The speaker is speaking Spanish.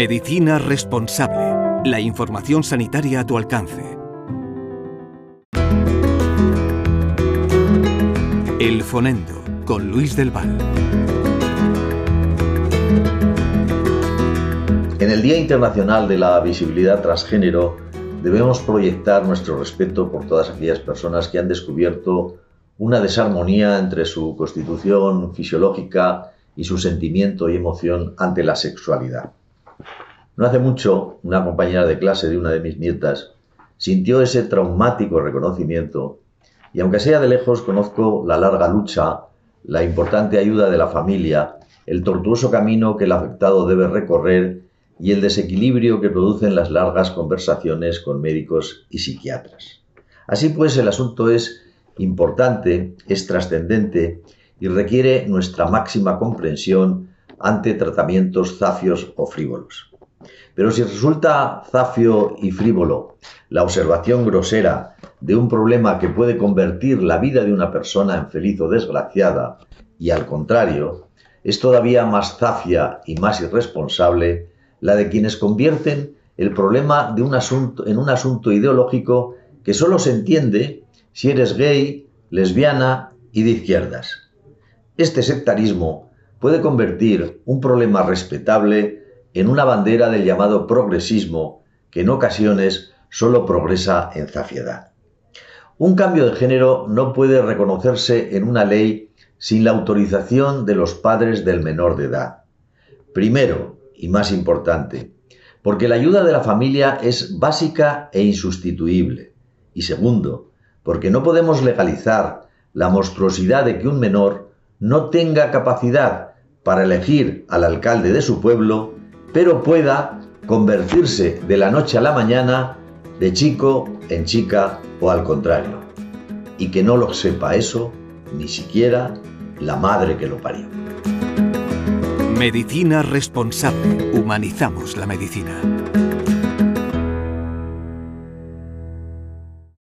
Medicina responsable. La información sanitaria a tu alcance. El Fonendo con Luis del Val. En el Día Internacional de la Visibilidad Transgénero debemos proyectar nuestro respeto por todas aquellas personas que han descubierto una desarmonía entre su constitución fisiológica y su sentimiento y emoción ante la sexualidad. No hace mucho, una compañera de clase de una de mis nietas sintió ese traumático reconocimiento y aunque sea de lejos conozco la larga lucha, la importante ayuda de la familia, el tortuoso camino que el afectado debe recorrer y el desequilibrio que producen las largas conversaciones con médicos y psiquiatras. Así pues, el asunto es importante, es trascendente y requiere nuestra máxima comprensión ante tratamientos zafios o frívolos. Pero si resulta zafio y frívolo la observación grosera de un problema que puede convertir la vida de una persona en feliz o desgraciada, y al contrario, es todavía más zafia y más irresponsable la de quienes convierten el problema de un asunto en un asunto ideológico que solo se entiende si eres gay, lesbiana y de izquierdas. Este sectarismo puede convertir un problema respetable en una bandera del llamado progresismo que en ocasiones solo progresa en zafiedad. Un cambio de género no puede reconocerse en una ley sin la autorización de los padres del menor de edad. Primero, y más importante, porque la ayuda de la familia es básica e insustituible. Y segundo, porque no podemos legalizar la monstruosidad de que un menor no tenga capacidad para elegir al alcalde de su pueblo, pero pueda convertirse de la noche a la mañana de chico en chica o al contrario. Y que no lo sepa eso ni siquiera la madre que lo parió. Medicina responsable. Humanizamos la medicina.